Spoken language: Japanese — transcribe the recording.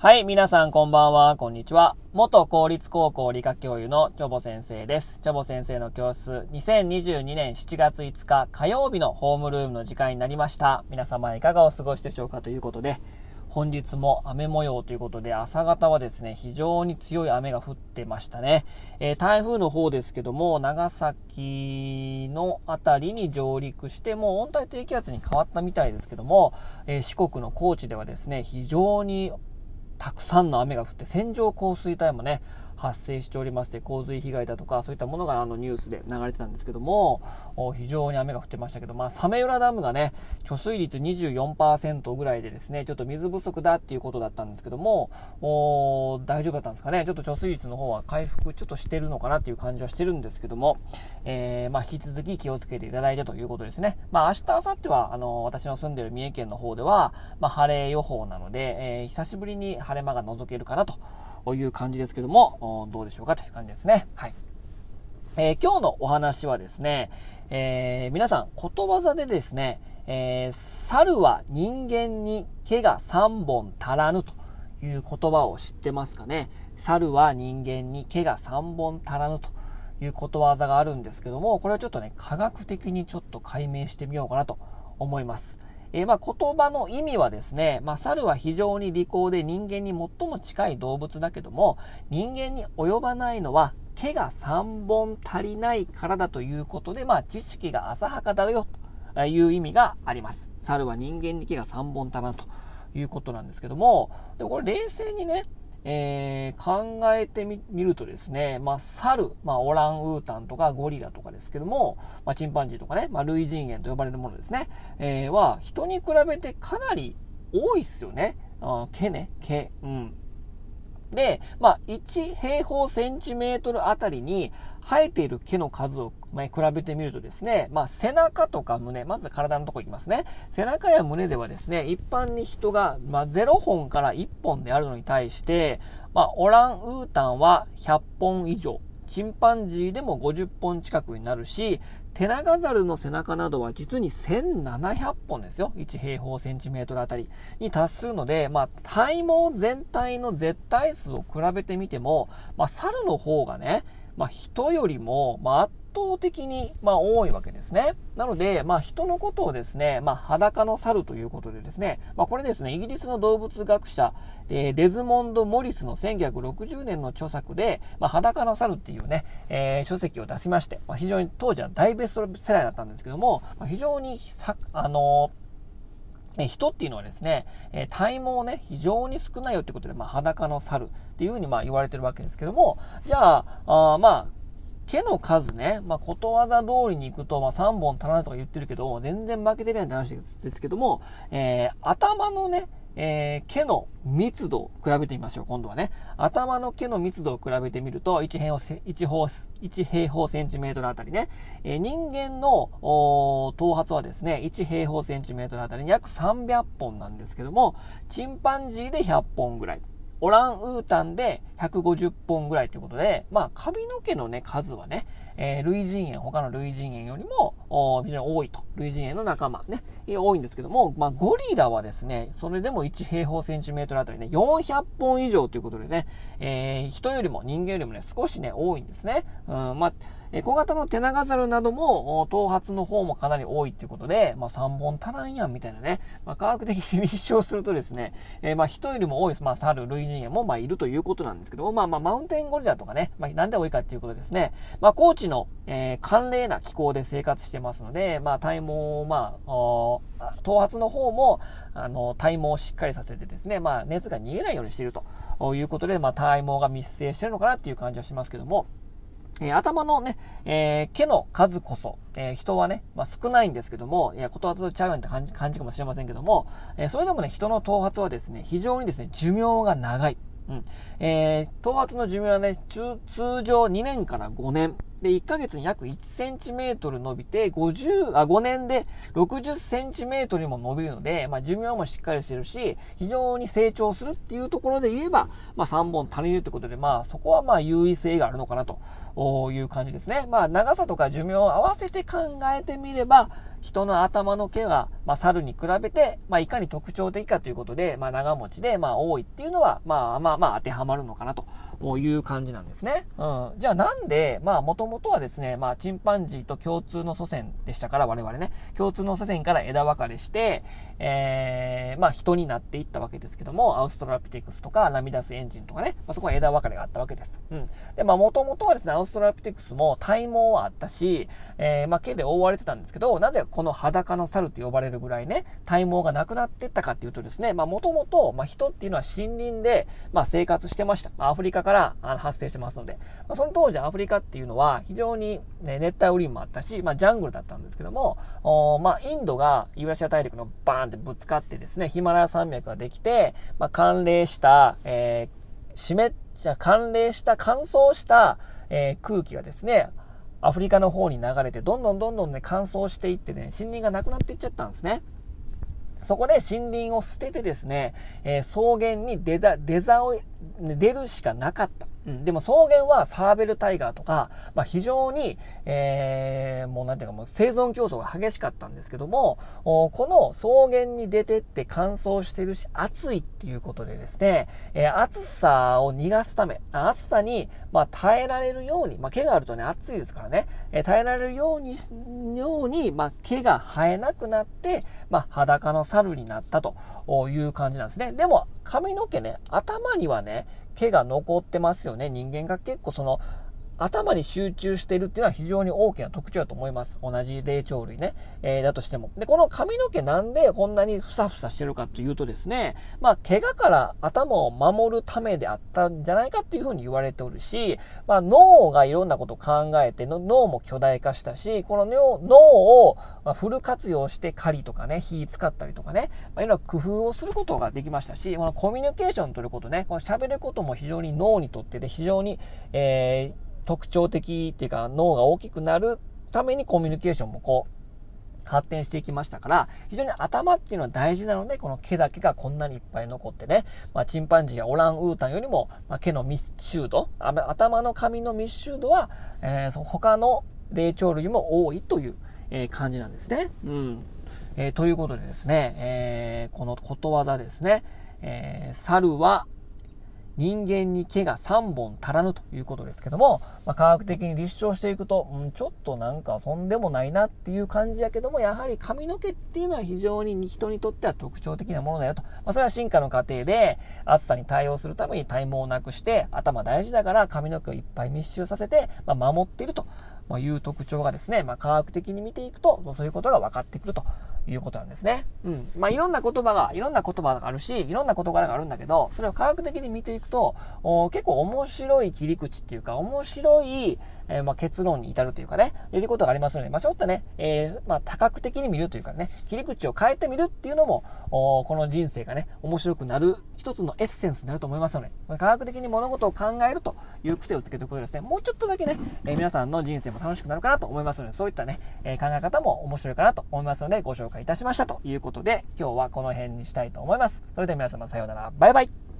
はい、皆さんこんばんは、こんにちは。元公立高校理科教諭のチョボ先生です。チョボ先生の教室、2022年7月5日火曜日のホームルームの時間になりました。皆様いかがお過ごしでしょうかということで、本日も雨模様ということで、朝方はですね、非常に強い雨が降ってましたね。えー、台風の方ですけども、長崎の辺りに上陸して、もう温帯低気圧に変わったみたいですけども、えー、四国の高知ではですね、非常にたくさんの雨が降って線状降水帯もね、発生しておりまして、洪水被害だとか、そういったものがあのニュースで流れてたんですけども、非常に雨が降ってましたけど、まあ、サメ浦ダムがね、貯水率24%ぐらいでですね、ちょっと水不足だっていうことだったんですけども、大丈夫だったんですかね、ちょっと貯水率の方は回復ちょっとしてるのかなっていう感じはしてるんですけども、えー、まあ、引き続き気をつけていただいてということですね。まあ、明日、明後日は、あの、私の住んでる三重県の方では、まあ、晴れ予報なので、えー、久しぶりに晴れ間が覗けるかなという感じですけども、どうでしょうかという感じですね。はい。えー、今日のお話はですね、えー、皆さん、ことわざでですね、えー、猿は人間に毛が3本足らぬという言葉を知ってますかね。猿は人間に毛が3本足らぬということわざがあるんですけども、これをちょっとね、科学的にちょっと解明してみようかなと思います。えー、まあ、言葉の意味はですね、まあ、猿は非常に利口で人間に最も近い動物だけども、人間に及ばないのは毛が3本足りないからだということで、まあ、知識が浅はかだよという意味があります。猿は人間に毛が3本足らんということなんですけども、でもこれ冷静にね、えー、考えてみるとですね、まあ、猿、まあ、オランウータンとかゴリラとかですけども、まあ、チンパンジーとかね、まあ、類人猿と呼ばれるものですね、えー、は、人に比べてかなり多いっすよね。あ毛ね、毛。うん。で、まあ、1平方センチメートルあたりに生えている毛の数を、ま比べてみるとですね、まあ、背中とか胸、まず体のとこ行きますね。背中や胸ではですね、一般に人が、ま、0本から1本であるのに対して、まあ、オランウータンは100本以上、チンパンジーでも50本近くになるし、テナガザルの背中などは実に1700本ですよ。1平方センチメートルあたりに達するので、まあ、体毛全体の絶対数を比べてみても、まあ、猿の方がね、まあ、人よりも、まあ、圧倒的に、まあ、多いわけですね。なので、まあ、人のことをですね、まあ、裸の猿ということでですね、まあ、これですね、イギリスの動物学者、えー、デズモンド・モリスの1960年の著作で、まあ、裸の猿っていうね、えー、書籍を出しまして、まあ、非常に当時は大ベストセラーだったんですけども、まあ、非常にさ、あのー人っていうのはですね、え体毛ね、非常に少ないよってことで、まあ、裸の猿っていうふうにまあ言われてるわけですけども、じゃあ、あまあ、毛の数ね、まあ、ことわざ通りに行くと、まあ、3本足らないとか言ってるけど、全然負けてるやんって話ですけども、えー、頭のね、えー、毛の密度を比べてみましょう、今度はね。頭の毛の密度を比べてみると、1平方 ,1 方1平方センチメートルあたりね、えー、人間の頭髪はですね、1平方センチメートルあたりに約300本なんですけども、チンパンジーで100本ぐらい。オランウータンで150本ぐらいということで、まあ、髪の毛のね、数はね、えー、類人猿、他の類人猿よりも、非常に多いと。類人猿の仲間ね、多いんですけども、まあ、ゴリラはですね、それでも1平方センチメートルあたりね、400本以上ということでね、えー、人よりも人間よりもね、少しね、多いんですね。うん、まあ、小型のテナガザルなども、頭髪の方もかなり多いっていうことで、まあ、3本足らんやんみたいなね、まあ、科学的に立証するとですね、えー、まあ、人よりも多い。まあ、猿、類人猿も、まあ、いるということなんですけども、まあ、まあ、マウンテンゴリラとかね、まあ、なんで多いかっていうことですね。まあ、高知の、えー、寒冷な気候で生活してますので、まあ、体毛、まあ、頭髪の方も、あの、体毛をしっかりさせてですね、まあ、熱が逃げないようにしているということで、まあ、体毛が密生してるのかなっていう感じはしますけども、え、頭のね、えー、毛の数こそ、えー、人はね、まあ、少ないんですけども、いや、ことわざとちゃうやんって感じ感じかもしれませんけども、えそれでもね、人の頭髪はですね、非常にですね、寿命が長い。うん。え頭髪の寿命はね、通常2年から5年。で、1ヶ月に約1センチメートル伸びて、50、あ、5年で60センチメートルにも伸びるので、まあ、寿命もしっかりしてるし、非常に成長するっていうところで言えば、まあ、3本足りるってことで、まあ、そこはまあ、優位性があるのかなという感じですね。まあ、長さとか寿命を合わせて考えてみれば、人の頭の毛が、まあ、猿に比べて、まあ、いかに特徴的かということで、まあ、長持ちで、まあ、多いっていうのは、まあ、まあ、まあ、当てはまるのかなという感じなんですね。うん。じゃあなんで、まあ、もともとはですね、まあ、チンパンジーと共通の祖先でしたから、我々ね、共通の祖先から枝分かれして、えー、まあ、人になっていったわけですけども、アウストラピテクスとか、ラミダスエンジンとかね、まあ、そこは枝分かれがあったわけです。うん。で、まあ、もともとはですね、アウストラピテクスも体毛はあったし、えー、まあ、毛で覆われてたんですけど、なぜこの裸の猿と呼ばれるぐらいね、体毛がなくなってったかっていうとですね、まあ、もともと、まあ、人っていうのは森林で、まあ、生活してました。アフリカから発生してますので、まあ、その当時アフリカっていうのは非常に、ね、熱帯雨林もあったし、まあ、ジャングルだったんですけども、おまあ、インドがユーラシア大陸のバーンってぶつかってですね、ヒマラヤ山脈ができて、まあ、寒冷した、えー、湿っちゃ、寒冷した、乾燥した、えー、空気がですね、アフリカの方に流れて、どんどんどんどんね、乾燥していってね、森林がなくなっていっちゃったんですね。そこで森林を捨ててですね、えー、草原に出だ、出ざを、出るしかなかった。うん、でも草原はサーベルタイガーとか、まあ、非常に、えー、もうなんていうかもう生存競争が激しかったんですけども、この草原に出てって乾燥してるし、暑いっていうことでですね、えー、暑さを逃がすため、暑さに、まあ、耐えられるように、まあ、毛があるとね、暑いですからね、えー、耐えられるように、ように、まあ、毛が生えなくなって、まあ、裸の猿になったという感じなんですね。でも、髪の毛ね、頭にはね、毛が残ってますよね。人間が結構その、頭に集中しているっていうのは非常に大きな特徴だと思います。同じ霊長類ね。えー、だとしても。で、この髪の毛なんでこんなにふさふさしてるかというとですね、まあ、怪我から頭を守るためであったんじゃないかっていうふうに言われておるし、まあ、脳がいろんなことを考えて脳も巨大化したし、この脳をフル活用して狩りとかね、火使ったりとかね、まあ、いろんな工夫をすることができましたし、このコミュニケーションということね、この喋ることも非常に脳にとってで非常に、えー特徴的っていうか脳が大きくなるためにコミュニケーションもこう発展していきましたから、非常に頭っていうのは大事なので、この毛だけがこんなにいっぱい残ってね、まあ、チンパンジーやオランウータンよりも、まあ、毛の密集度、頭の髪の密集度は、えー、他の霊長類も多いという、えー、感じなんですね。うん。えー、ということでですね、えー、このことわざですね、えー、猿は人間に毛が3本足らぬということですけども、まあ、科学的に立証していくと、うん、ちょっとなんかそんでもないなっていう感じやけども、やはり髪の毛っていうのは非常に人にとっては特徴的なものだよと。まあ、それは進化の過程で暑さに対応するために体毛をなくして頭大事だから髪の毛をいっぱい密集させて、まあ、守っているという特徴がですね、ま、科学的に見ていくと、そういうことが分かってくるということなんですね。うん。まあ、いろんな言葉が、いろんな言葉があるし、いろんな事柄があるんだけど、それを科学的に見ていくと、結構面白い切り口っていうか、面白い、えー、まあ、結論に至るというかね、いうことがありますので、まあ、ちょっとね、えー、まあ、多角的に見るというかね、切り口を変えてみるっていうのも、この人生がね、面白くなる一つのエッセンスになると思いますので、科学的に物事を考えるという癖をつけておくことですね、もうちょっとだけね、えー、皆さんの人生も楽しくなるかなと思いますので、そういったね、え考え方も面白いかなと思いますので、ご紹介いたしましたということで、今日はこの辺にしたいと思います。それでは皆様さようなら、バイバイ。